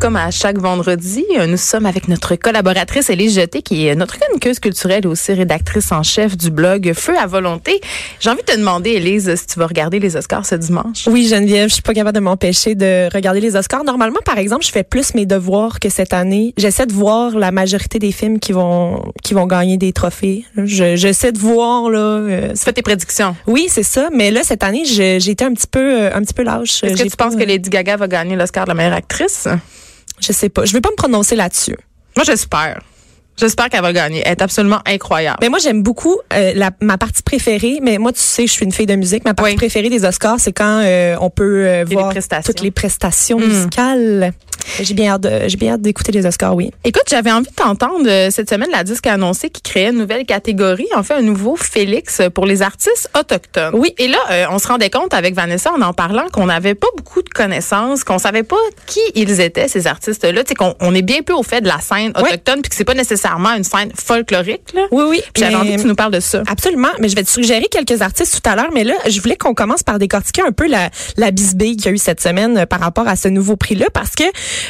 Comme à chaque vendredi, euh, nous sommes avec notre collaboratrice Élise Jeté, qui est notre chroniqueuse culturelle et aussi rédactrice en chef du blog Feu à volonté. J'ai envie de te demander, Élise, si tu vas regarder les Oscars ce dimanche. Oui, Geneviève, je suis pas capable de m'empêcher de regarder les Oscars. Normalement, par exemple, je fais plus mes devoirs que cette année. J'essaie de voir la majorité des films qui vont qui vont gagner des trophées. Je- J'essaie de voir là. euh, Tu fais tes prédictions. oui, c'est ça. Mais là, cette année, j'ai été un petit peu euh, un petit peu lâche. Est-ce que tu penses que Lady Gaga va gagner l'Oscar de la meilleure actrice? Je sais pas. Je vais pas me prononcer là-dessus. Moi, j'espère. J'espère qu'elle va gagner. Elle est absolument incroyable. Mais moi, j'aime beaucoup euh, la, ma partie préférée. Mais moi, tu sais, je suis une fille de musique. Ma partie Oui. préférée des Oscars, c'est quand euh, on peut euh, voir toutes les prestations Mm. musicales. J'ai bien hâte j'ai bien hâte d'écouter les Oscars, oui. Écoute, j'avais envie de t'entendre euh, cette semaine. La disque a annoncé qu'il créait une nouvelle catégorie, en fait un nouveau Félix pour les artistes autochtones. Oui. Et là, euh, on se rendait compte avec Vanessa en en parlant qu'on n'avait pas beaucoup de connaissances, qu'on savait pas qui ils étaient ces artistes-là. Tu sais qu'on on est bien peu au fait de la scène Oui. autochtone, puis que c'est pas nécessairement une scène folklorique. Là. Oui, oui. Puis j'avais envie que tu nous parles de ça. Absolument, mais je vais te suggérer quelques artistes tout à l'heure, mais là, je voulais qu'on commence par décortiquer un peu la, la bisbille qu'il y a eu cette semaine euh, par rapport à ce nouveau prix-là, parce que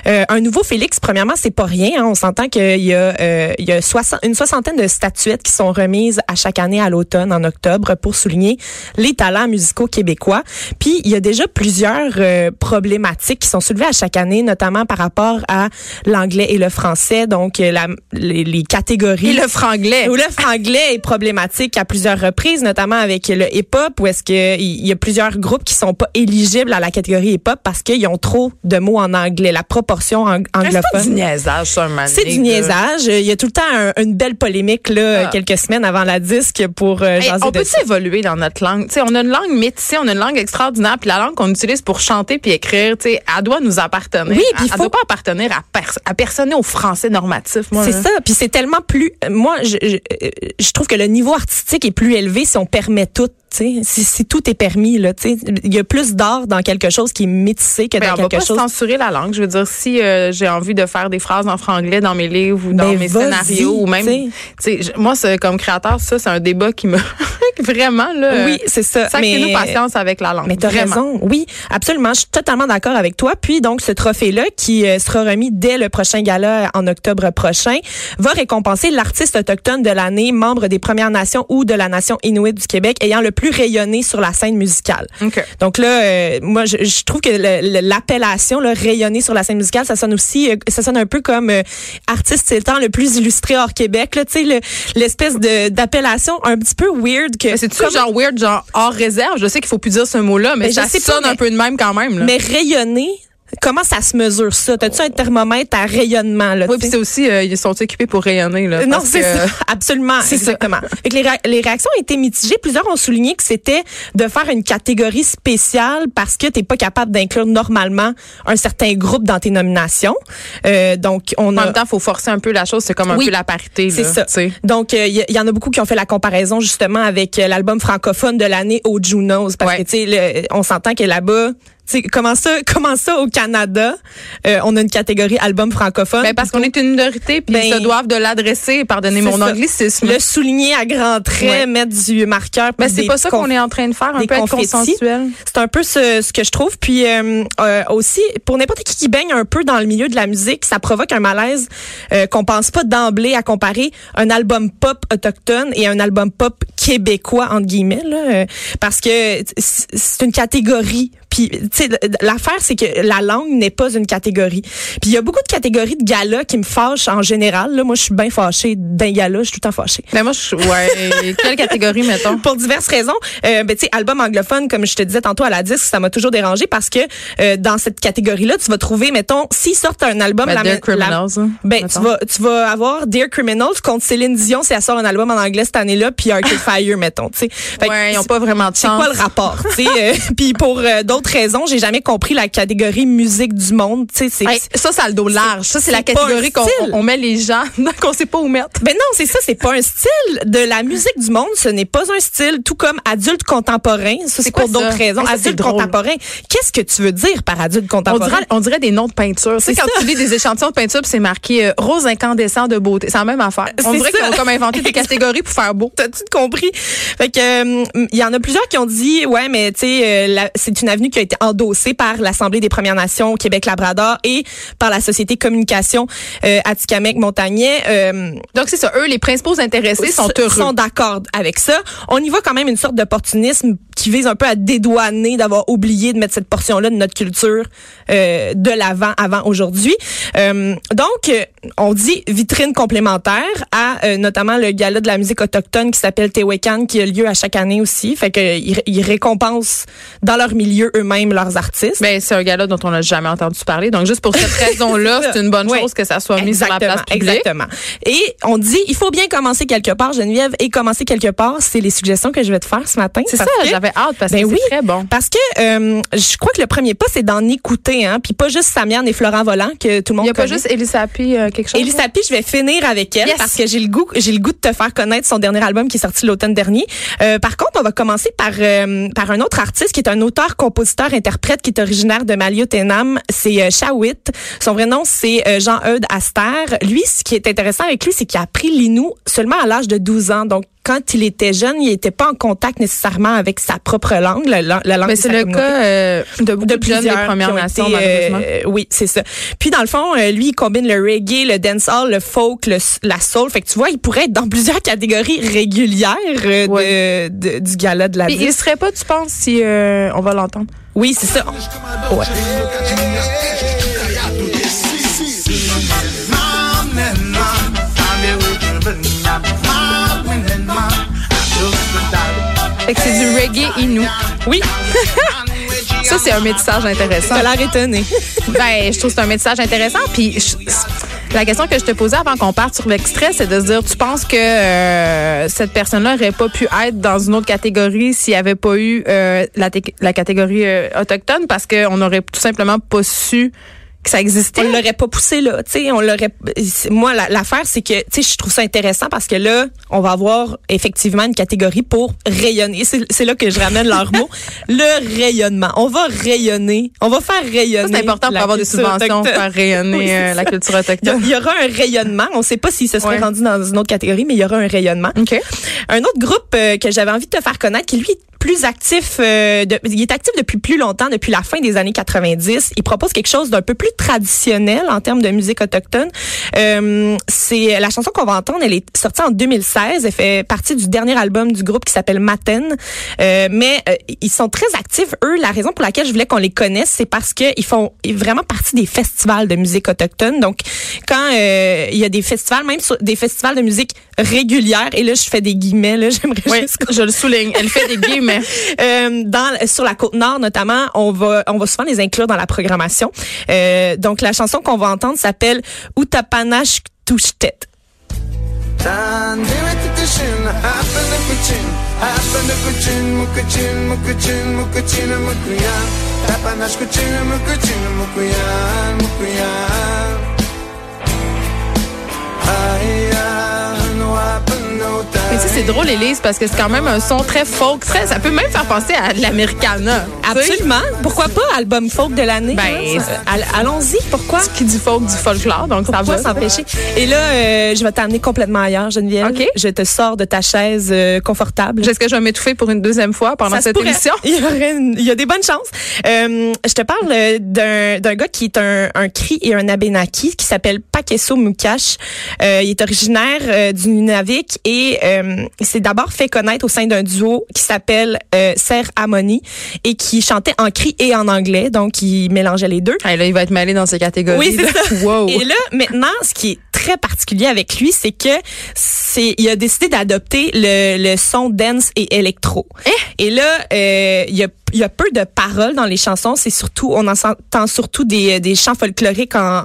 euh, un nouveau Félix, premièrement, c'est pas rien. hein. On s'entend qu'il y a, euh, il y a soixante- une soixantaine de statuettes qui sont remises à chaque année à l'automne, en octobre, pour souligner les talents musicaux québécois. Puis, il y a déjà plusieurs euh, problématiques qui sont soulevées à chaque année, notamment par rapport à l'anglais et le français, donc euh, la, les, les catégories. Et le franglais. Ou le franglais est problématique à plusieurs reprises, notamment avec le hip-hop, où est-ce que il y a plusieurs groupes qui sont pas éligibles à la catégorie hip-hop parce qu'ils ont trop de mots en anglais. La proportion ang- C'est du anglophone. niaisage, ça, C'est du niaisage. Il y a tout le temps un- une belle polémique là, Ah. quelques semaines avant la disque pour euh, Hey, on peut évoluer dans notre langue? Tu sais, on a une langue métissée, on a une langue extraordinaire, puis la langue qu'on utilise pour chanter puis écrire, tu sais, elle doit nous appartenir. Oui, puis faut- doit pas appartenir à, pers- à personne au français normatif. Moi, C'est ça, puis c'est tellement plus. Moi, je, je, euh, je trouve que le niveau artistique est plus élevé si on permet tout. Tu sais. Si, si tout est permis, là, tu sais. il y a plus d'art dans quelque chose qui est métissé que Ben, dans on va quelque pas chose. censurer la langue. Je veux dire, si euh, j'ai envie de faire des phrases en franglais dans mes livres ou dans Ben, mes scénarios ou même, tu sais. moi, c'est comme créateur, ça, c'est un débat qui me vraiment là. Oui, c'est ça. Sacrez-nous Mais- patience avec la langue. Mais t'as raison. Oui, absolument. Je suis totalement d'accord avec toi. Puis donc, ce trophée-là, qui euh, sera remis dès le prochain gala en octobre prochain, va récompenser l'artiste autochtone de l'année, membre des Premières Nations ou de la Nation Inuit du Québec, ayant le plus rayonné sur la scène musicale. OK. Donc là, euh, moi, je, je trouve que l'appellation, rayonner sur la scène musicale, ça sonne aussi, euh, ça sonne un peu comme euh, artiste c'est le temps le plus illustré hors Québec. Là, tu sais, le- l'espèce d'appellation un petit peu weird que. Mais C'est-tu comment- genre weird, genre hors réserve? Je sais qu'il faut plus dire ce mot-là, mais Ben, je ça sonne un mais- peu de même quand même. Là. Mais rayonner, comment ça se mesure ça? T'as-tu un thermomètre à rayonnement? Là, Oui, puis c'est aussi, euh, ils sont occupés pour rayonner. Là, Euh, Non, c'est ça. Absolument. C'est ça. exactement. Que les, ré- les réactions ont été mitigées. Plusieurs ont souligné que c'était de faire une catégorie spéciale parce que t'es pas capable d'inclure normalement un certain groupe dans tes nominations. Euh, donc, on En a. même temps, il faut forcer un peu la chose. C'est comme un Oui, peu la parité. C'est ça. Donc, il y, y en a beaucoup qui ont fait la comparaison justement avec euh, l'album francophone de l'année au Junos. Parce Ouais. que, tu sais, on s'entend que là-bas, comment ça, comment ça au Canada, euh, on a une catégorie album francophone. Ben, parce qu'on est une minorité, puis Ben, ils se doivent de l'adresser. Pardonnez mon ça. anglicisme. le souligner à grands traits, Ouais. mettre du marqueur. Ben, puis c'est pas ça qu'on est en train de faire, un peu être consensuel. C'est un peu ce, ce que je trouve. Puis euh, euh, aussi, pour n'importe qui qui baigne un peu dans le milieu de la musique, ça provoque un malaise euh, qu'on pense pas d'emblée à comparer un album pop autochtone et un album pop québécois entre guillemets, là, euh, parce que c'est une catégorie Puis, tu sais, l'affaire, c'est que la langue n'est pas une catégorie. Puis, il y a beaucoup de catégories de galas qui me fâchent en général. Là, moi, je suis bien fâchée d'un gala. Je suis tout le temps fâchée. Mais moi, je, ouais. Quelle catégorie, mettons? Pour diverses raisons. Euh, ben, tu sais, album anglophone, comme je te disais tantôt à la disque, ça m'a toujours dérangé parce que euh, dans cette catégorie-là, tu vas trouver, mettons, s'ils sortent un album... Ben, la, Dear la- Criminals, hein, ben, tu vas, tu vas avoir Dear Criminals contre Céline Dion si elle sort un album en anglais cette année-là, puis Arcade Fire, mettons, tu sais. Ouais, ils ont pas vraiment de c'est chance. quoi le rapport, tu sais? euh, Puis pour euh, d'autres raisons, j'ai jamais compris la catégorie musique du monde, tu sais. Hey, ça, ça a le dos large. Ça, c'est la catégorie qu'on on met les gens qu'on sait pas où mettre. Ben non, c'est ça, c'est pas un style de la musique du monde, ce n'est pas un style, tout comme adulte contemporain, ça c'est pour d'autres raisons. Hey, ça, c'est adulte contemporain, qu'est-ce que tu veux dire par adulte On contemporain? dirait, on dirait des noms de peinture. Tu sais, C'est quand ça. tu lis des échantillons de peinture, c'est marqué euh, rose incandescent de beauté. C'est la même affaire. On dirait qu'ils ont comme inventé des catégories pour faire beau. T'as-tu compris? Fait que, euh, il y en a plusieurs qui ont dit, ouais, mais tu sais, euh, c'est une avenue qui a été endossée par l'Assemblée des Premières Nations au Québec-Labrador et par la Société Communication euh, Atikamek-Montagnais. Euh, Donc, c'est ça. Eux, les principaux intéressés sont heureux. sont d'accord avec ça. On y voit quand même une sorte d'opportunisme qui vise un peu à dédouaner d'avoir oublié de mettre cette portion-là de notre culture euh, de l'avant avant aujourd'hui. Euh, donc, euh, on dit vitrine complémentaire à euh, notamment le gala de la musique autochtone qui s'appelle Tewekan qui a lieu à chaque année aussi. Fait que ils, ils récompensent dans leur milieu eux-mêmes leurs artistes. Ben, c'est un gars-là dont on n'a jamais entendu parler. Donc, juste pour cette raison-là, c'est une bonne Oui. chose que ça soit mis sur la place publique. Exactement. Et on dit, il faut bien commencer quelque part, Geneviève, et commencer quelque part, c'est les suggestions que je vais te faire ce matin. C'est ça, que- j'avais hâte parce Ben que oui. c'est très bon. Parce que euh, je crois que le premier pas, c'est d'en écouter, hein, puis pas juste Samiane et Florent Volant que tout le Il monde n'y a pas juste Elisa P, euh, quelque chose? Elisa P, je vais finir avec elle Yes. parce que j'ai le goût, j'ai le goût de te faire connaître son dernier album qui est sorti l'automne dernier. Euh, par contre, on va commencer par euh, par un autre artiste qui est un auteur, compositeur, interprète qui est originaire de Maliotenam. C'est euh, Shawit. Son vrai nom c'est euh, Jean-Eudes Aster. Lui, ce qui est intéressant avec lui, c'est qu'il a appris l'inou seulement à l'âge de 12 ans. Donc quand il était jeune, il n'était pas en contact nécessairement avec sa propre langue, la, la- la langue Mais c'est le communauté cas euh, de beaucoup de, jeunes des plusieurs Premières qui ont Nations, été, euh, malheureusement. oui, c'est ça. Puis dans le fond, euh, lui, il combine le reggae, le dancehall, le folk, le, la soul. Fait que tu vois, il pourrait être dans plusieurs catégories régulières euh, Ouais. de, de- du gala de la Puis il serait pas, tu penses, si euh, on va l'entendre? Oui, c'est ça. Ouais. Fait que c'est du reggae inou. Oui, Ça, c'est un métissage intéressant. t'as l'air étonné. Ben, je trouve que c'est un métissage intéressant. Puis je- la question que je te posais avant qu'on parte sur l'extrait, c'est de se dire, tu penses que euh, cette personne-là aurait pas pu être dans une autre catégorie s'il n'y avait pas eu euh, la catégorie euh, autochtone parce qu'on n'aurait tout simplement pas su que ça existait. On l'aurait pas poussé là, tu sais, on l'aurait moi la- l'affaire c'est que tu sais je trouve ça intéressant parce que là on va avoir effectivement une catégorie pour rayonner. C'est là que je ramène leur mot, le rayonnement. On va rayonner, on va faire rayonner. c'est important pour avoir des subventions, autochtone. faire rayonner Oui, euh, la culture autochtone. il y aura un rayonnement. On ne sait pas s'il se serait Ouais. rendu dans une autre catégorie, mais il y aura un rayonnement. OK. Un autre groupe euh, que j'avais envie de te faire connaître, qui lui plus actif, euh, de- il est actif depuis plus longtemps, depuis la fin des années 90. Il propose quelque chose d'un peu plus traditionnel en termes de musique autochtone. Euh, c'est la chanson qu'on va entendre. Elle est sortie en 2016. Elle fait partie du dernier album du groupe qui s'appelle Maten. Euh, mais euh, ils sont très actifs. Eux, la raison pour laquelle je voulais qu'on les connaisse, c'est parce qu'ils font vraiment partie des festivals de musique autochtone. Donc, quand euh, il y a des festivals, même sur- des festivals de musique régulière, et là, je fais des guillemets, là, j'aimerais Oui, juste je le souligne. Elle fait des guillemets. Euh, sur la côte nord notamment, on va on souvent les inclure dans la programmation. Euh, donc la chanson qu'on va entendre s'appelle Utapanash Tushtet. Mais c'est drôle, Élise, parce que c'est quand même un son très folk. Très, ça peut même faire penser à de l'americana. Absolument. Pourquoi pas album folk de l'année? Ben, hein, ça- all- allons-y. Pourquoi? Qui dit folk, dit folklore, donc ça Pourquoi va. s'empêcher? Et là, euh, je vais t'amener complètement ailleurs, Geneviève. OK. Je te sors de ta chaise euh, confortable. Est-ce que je vais m'étouffer pour une deuxième fois pendant Ça cette émission? Il y, aurait une- il y a des bonnes chances. Euh, je te parle euh, d'un d'un gars qui est un, un cri et un abénaki qui s'appelle Pakeso Mukash. Euh, il est originaire du Nunavik et euh, il s'est d'abord fait connaître au sein d'un duo qui s'appelle euh, Serre Harmony et qui chantait en cri et en anglais, donc il mélangeait les deux. Hey, là, il va être mêlé dans ces catégories. Oui, c'est ça. Wow. Et là, maintenant, ce qui est très particulier avec lui, c'est que c'est il a décidé d'adopter le, le son dance et électro. Et là, euh, il y a il y a peu de paroles dans les chansons. C'est surtout on en entend surtout des des chants folkloriques en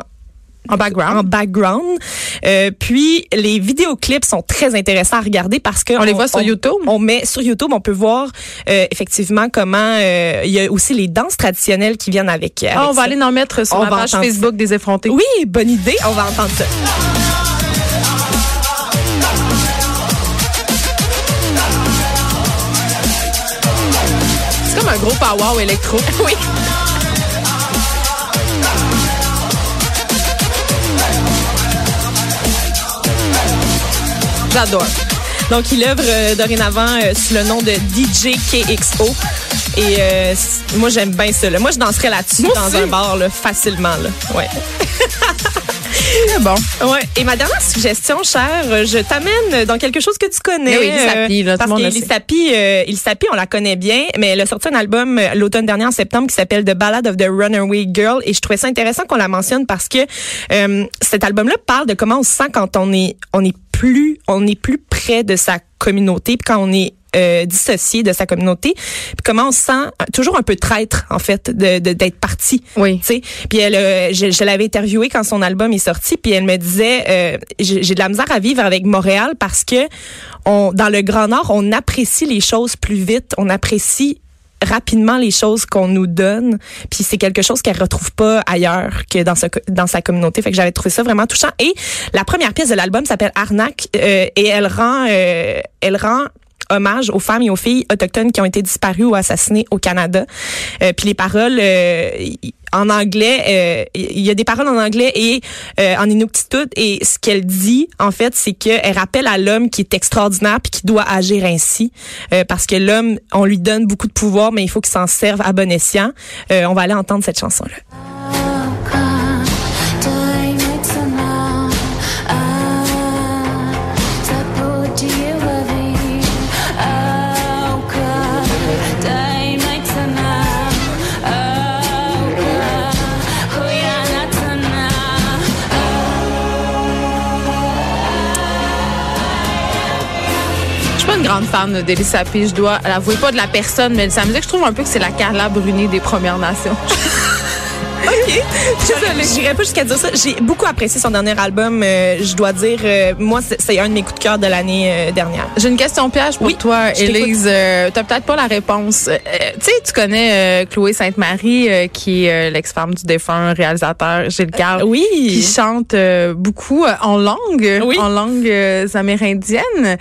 En background. en background. Euh, puis les vidéoclips sont très intéressants à regarder parce que On les voit sur YouTube? On met sur YouTube, on peut voir euh, effectivement comment euh, il y a aussi les danses traditionnelles qui viennent avec. Ah, on va ça. aller en mettre sur On la page Facebook des effrontés. Oui, bonne idée. On va entendre ça. C'est comme un gros power électro. Oui. J'adore. Donc, il œuvre euh, dorénavant euh, sous le nom de DJ KXO. Et euh, moi, j'aime bien ça. là. Moi, je danserais là-dessus dans aussi. un bar là, facilement. Là. Ouais. Bon. Ouais. Et ma dernière suggestion, cher, euh, je t'amène dans quelque chose que tu connais. Oui, Pie, là, tout parce. Pie, euh, on la connaît bien, mais elle a sorti un album euh, l'automne dernier en septembre qui s'appelle The Ballad of the Runaway Girl. Et je trouvais ça intéressant qu'on la mentionne parce que euh, cet album-là parle de comment on se sent quand on est, on est plus, on est plus près de sa communauté, puis quand on est euh, dissocié de sa communauté, puis comment on se sent toujours un peu traître en fait de de- d'être parti. Oui. Tu sais, puis elle, euh, je, je l'avais interviewée quand son album est sorti, puis elle me disait, euh, j'ai j'ai de la misère à vivre avec Montréal parce que on, dans le Grand Nord, on apprécie les choses plus vite, on apprécie rapidement les choses qu'on nous donne, puis c'est quelque chose qu'elle retrouve pas ailleurs que dans, ce, dans sa communauté. Fait que j'avais trouvé ça vraiment touchant. Et la première pièce de l'album s'appelle Arnaque euh, et elle rend, euh, elle rend hommage aux femmes et aux filles autochtones qui ont été disparues ou assassinées au Canada. Euh, puis les paroles euh, en anglais, euh, il y a des paroles en anglais et euh, en inuktitut et ce qu'elle dit en fait, c'est qu'elle rappelle à l'homme qui est extraordinaire puis qui doit agir ainsi parce que l'homme, on lui donne beaucoup de pouvoir mais il faut qu'il s'en serve à bon escient. On va aller entendre cette chanson fan d'Elissa Pie, je dois l'avouer. Pas de la personne, mais sa musique, je trouve un peu que c'est la Carla Bruni des Premières Nations. OK. J'irais pas jusqu'à dire ça. J'ai beaucoup apprécié son dernier album. euh, je dois dire, euh, moi, c'est- un de mes coups de cœur de l'année euh, dernière. J'ai une question piège pour Oui, toi. Élise. T'as peut-être pas la réponse. Tu sais, tu connais Chloé Sainte-Marie, qui est l'ex-femme du défunt réalisateur Gilles Carle. Oui. Qui chante beaucoup en langue, Oui. en langue amérindienne.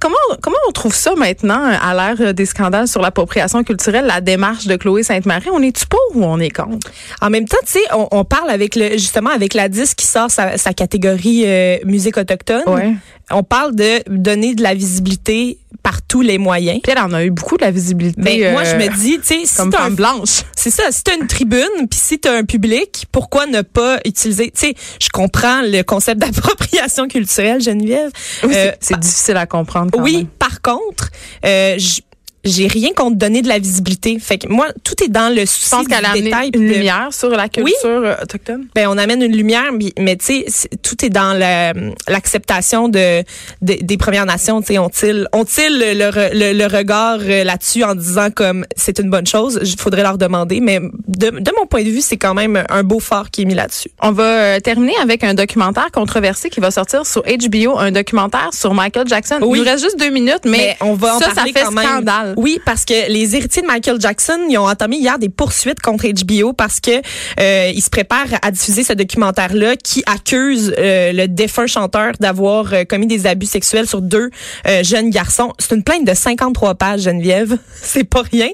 Comment, on trouve ça maintenant, euh, à l'ère euh, des scandales sur l'appropriation culturelle, la démarche de Chloé Sainte-Marie? On est-tu pour ou on est contre? En même temps, tu sais, on, on parle avec le justement avec la disque qui sort sa, sa catégorie euh, musique autochtone. Ouais. On parle de donner de la visibilité par tous les moyens. Puis elle en a eu beaucoup de la visibilité. Mais moi, je euh, me dis, tu sais, si comme femme blanche. C'est ça. Si t'as une tribune, puis si t'as un public, pourquoi ne pas utiliser Tu sais, je comprends le concept d'appropriation culturelle, Geneviève. Oui, c'est- Euh, c'est difficile à comprendre. Quand oui. même. Par contre, euh, j- j'ai rien contre donner de la visibilité. Fait que moi, tout est dans le Je souci pense qu'elle a détail. une de- lumière sur la culture euh, autochtone? Ben, on amène une lumière, mais, mais tu sais, tout est dans la- l'acceptation de, de- des Premières Nations. Tu sais, ont-ils ont-ils le, le, le- regard euh, là-dessus en disant comme c'est une bonne chose Il faudrait leur demander. Mais de, de mon point de vue, c'est quand même un beau phare qui est mis là-dessus. On va euh, terminer avec un documentaire controversé qui va sortir sur HBO, un documentaire sur Michael Jackson. Oui. Il nous reste juste deux minutes, mais, Mais on va en ça, parler ça fait quand même. scandale. Oui, parce que les héritiers de Michael Jackson, ils ont entamé hier des poursuites contre HBO parce que euh, ils se préparent à diffuser ce documentaire-là qui accuse euh, le défunt chanteur d'avoir euh, commis des abus sexuels sur deux euh, jeunes garçons. C'est une plainte de 53 pages, Geneviève. C'est pas rien.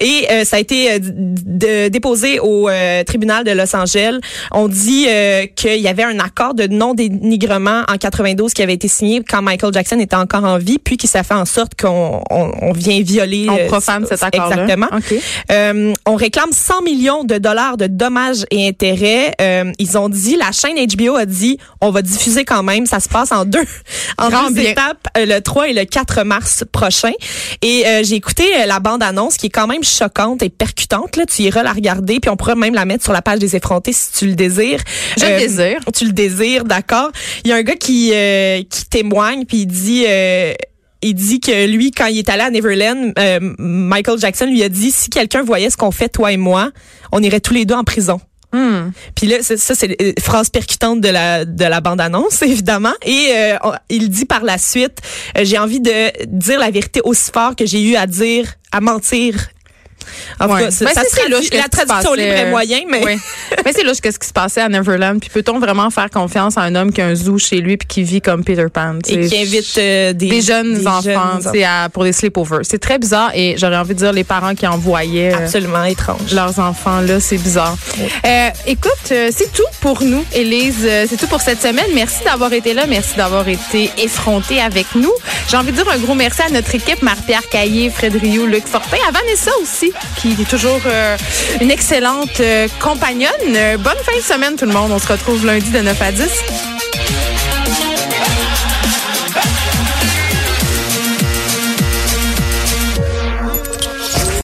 Et euh, ça a été euh, d- déposé au tribunal de Los Angeles. On dit qu'il y avait un accord de non-dénigrement en 92 qui avait été signé quand Michael Jackson était encore en vie, puis qui ça fait en sorte qu'on on, on vient violer. On euh, profane cet accord-là. Exactement. OK. Euh, on réclame 100 millions de dollars de dommages et intérêts. Euh, ils ont dit, la chaîne HBO a dit, on va diffuser quand même. Ça se passe en deux, en Grand deux bien. étapes, le 3 et le 4 mars prochain. Et euh, j'ai écouté la bande-annonce qui est quand même choquante et percutante. Là, tu iras la regarder, puis on pourra même la mettre sur la page des effrontés si tu le désires. Je le désire. Tu le désires, d'accord. Il y a un gars qui euh, qui témoigne, puis il dit. Euh, il dit que lui, quand il est allé à Neverland, euh, Michael Jackson lui a dit si quelqu'un voyait ce qu'on fait toi et moi, on irait tous les deux en prison. Hmm. Puis là, ça, c'est la phrase percutante de la de la bande-annonce, évidemment. Et euh, il dit par la suite, euh, j'ai envie de dire la vérité aussi fort que j'ai eu à dire, à mentir. En Ouais. tout cas, Ben, c'est- louche, qu'est-ce la traduction libre est euh, moyen, mais Oui. Mais c'est louche qu'est-ce qui se passait à Neverland. Puis peut-on vraiment faire confiance à un homme qui a un zoo chez lui puis qui vit comme Peter Pan? et qui invite euh, des, des jeunes des enfants jeunes à- pour des sleepovers. C'est très bizarre et j'aurais envie de dire les parents qui envoyaient euh, absolument étrange. leurs enfants là, c'est bizarre. Euh, écoute, c'est tout pour nous, Élise. C'est tout pour cette semaine. Merci d'avoir été là. Merci d'avoir été effronté avec nous. J'ai envie de dire un gros merci à notre équipe, Marie-Pierre Caillé, Fred Rio, Luc Fortin, à Vanessa aussi, qui est toujours euh, une excellente euh, compagnonne. Euh, bonne fin de semaine tout le monde. On se retrouve lundi de 9 à 10.